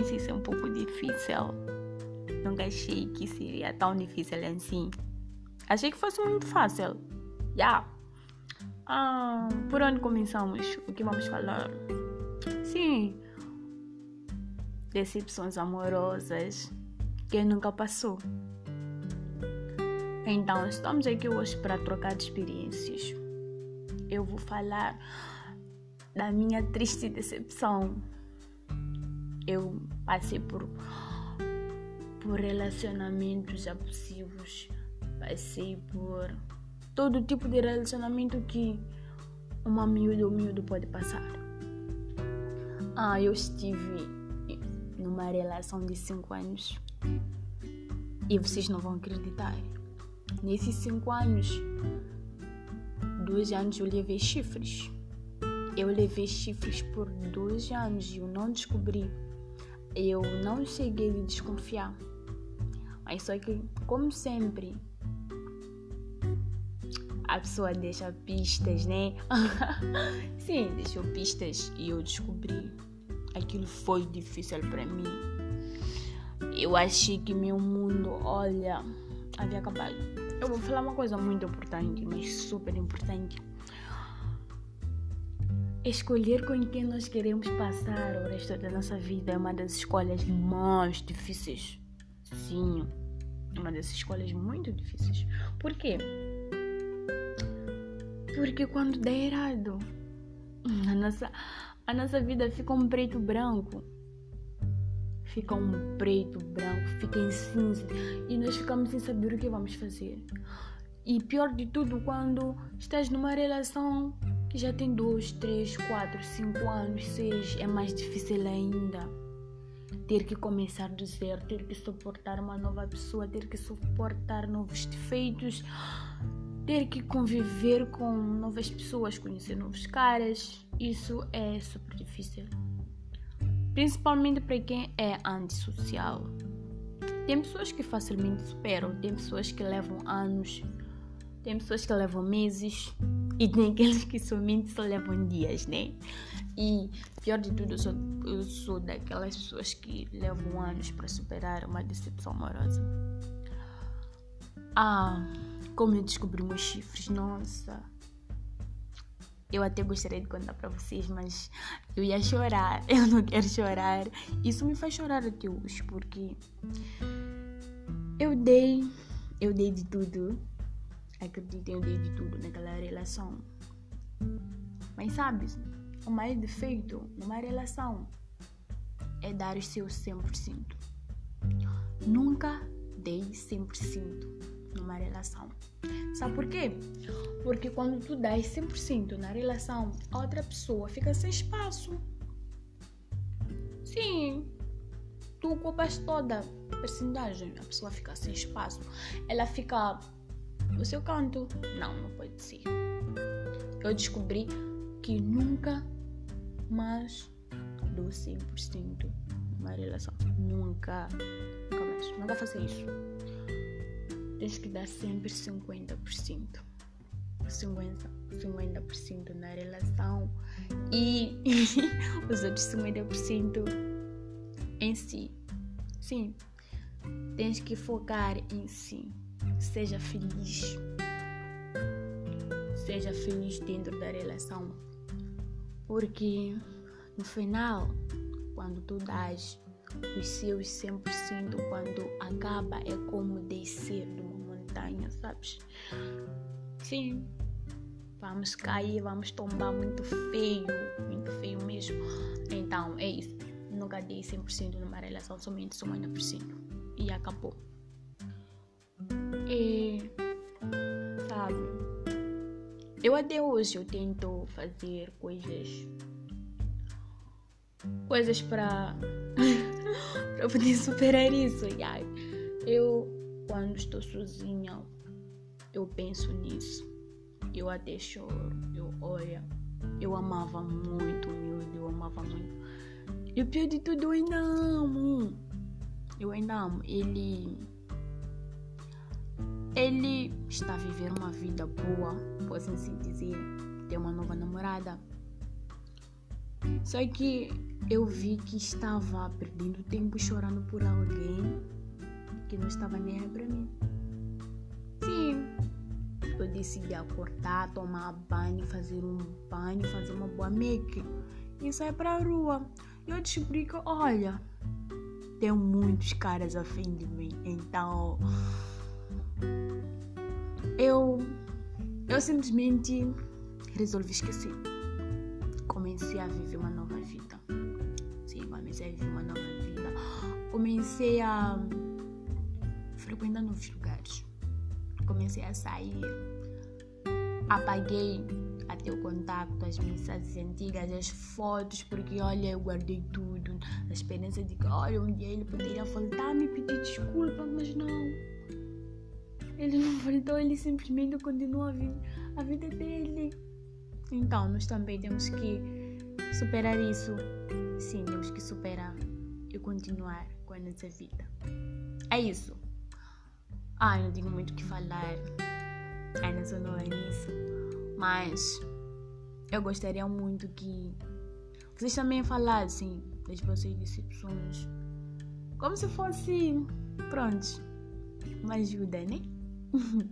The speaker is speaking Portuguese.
experiência isso é um pouco difícil. Nunca achei que seria tão difícil assim. Achei que fosse muito fácil. Já. Yeah. Ah, por onde começamos? O que vamos falar? Sim. Decepções amorosas. Quem nunca passou? Então, estamos aqui hoje para trocar de experiências. Eu vou falar da minha triste decepção. Eu passei por, por relacionamentos abusivos, passei por todo tipo de relacionamento que uma miúda ou miúdo pode passar. Ah, eu estive numa relação de 5 anos e vocês não vão acreditar. Nesses 5 anos, dois anos eu levei chifres. Eu levei chifres por dois anos e eu não descobri. Eu não cheguei a desconfiar. Mas só que, como sempre, a pessoa deixa pistas, né? Sim, deixou pistas e eu descobri. Aquilo foi difícil para mim. Eu achei que meu mundo, olha, havia acabado. Eu vou falar uma coisa muito importante, mas super importante. Escolher com quem nós queremos passar o resto da nossa vida é uma das escolhas mais difíceis. Sim, uma das escolhas muito difíceis. Por quê? Porque quando der errado, a nossa, a nossa vida fica um preto branco. Fica um preto branco, fica em cinza e nós ficamos sem saber o que vamos fazer. E pior de tudo, quando estás numa relação que já tem dois, três, quatro, cinco anos, seis, é mais difícil ainda. Ter que começar do zero, ter que suportar uma nova pessoa, ter que suportar novos defeitos ter que conviver com novas pessoas, conhecer novos caras, isso é super difícil. Principalmente para quem é antissocial. Tem pessoas que facilmente superam, tem pessoas que levam anos, tem pessoas que levam meses e tem aqueles que somente só levam dias, né? E pior de tudo, eu sou, eu sou daquelas pessoas que levam anos para superar uma decepção amorosa. Ah como eu descobri meus chifres, nossa. Eu até gostaria de contar para vocês, mas eu ia chorar. Eu não quero chorar. Isso me faz chorar até hoje, porque eu dei, eu dei de tudo. Acreditem, eu dei de tudo naquela relação. Mas sabe, o maior defeito numa relação é dar o seu 100%. Nunca dei 100% numa relação. Sabe por quê? Porque quando tu dás 100% na relação, a outra pessoa fica sem espaço. Sim, tu ocupas toda a percentagem, a pessoa fica sem espaço. Ela fica no seu canto. Não, não pode ser. Eu descobri que nunca mais dou 100% numa relação. Nunca. Nunca mais. Nunca faça isso tens que dar sempre 50%. 50%, 50% na relação e os outros 50% em si. Sim, tens que focar em si. Seja feliz. Seja feliz dentro da relação. Porque no final, quando tu dás os seus 100%, quando acaba, é como descer do montanha, sabes? Sim, vamos cair, vamos tombar muito feio, muito feio mesmo. Então, é isso. Nunca dei 100% numa relação, somente 50%. E acabou. E, sabe, eu até hoje eu tento fazer coisas coisas para para poder superar isso. Yeah. Eu quando estou sozinha, eu penso nisso. Eu até choro. Eu, olha, eu amava muito o miúdo, eu amava muito. E o pior de tudo, eu ainda amo. Eu ainda amo. Ele. Ele está vivendo uma vida boa, posso assim dizer. Tem uma nova namorada. Só que eu vi que estava perdendo tempo chorando por alguém que não estava nem aí pra mim. Sim, eu decidi acordar, tomar banho, fazer um banho, fazer uma boa make e sair pra rua. E eu descobri que, olha, tem muitos caras a fim de mim. Então, eu, eu simplesmente resolvi esquecer. Comecei a viver uma nova vida. Sim, comecei a viver uma nova vida. Comecei a frequentar novos lugares. Comecei a sair. Apaguei até o contato, as mensagens antigas, as fotos, porque olha, eu guardei tudo, na esperança de que, olha, um dia ele poderia voltar me pedir desculpa, mas não. Ele não voltou, ele simplesmente continua a, vida, a vida dele. Então, nós também temos que superar isso. Sim, temos que superar e continuar com a nossa vida. É isso. Ai, não tenho muito o que falar. Ainda sou nova nisso. Mas eu gostaria muito que vocês também falassem das vossas decepções. Como se fosse, pronto, uma ajuda, né? 嗯哼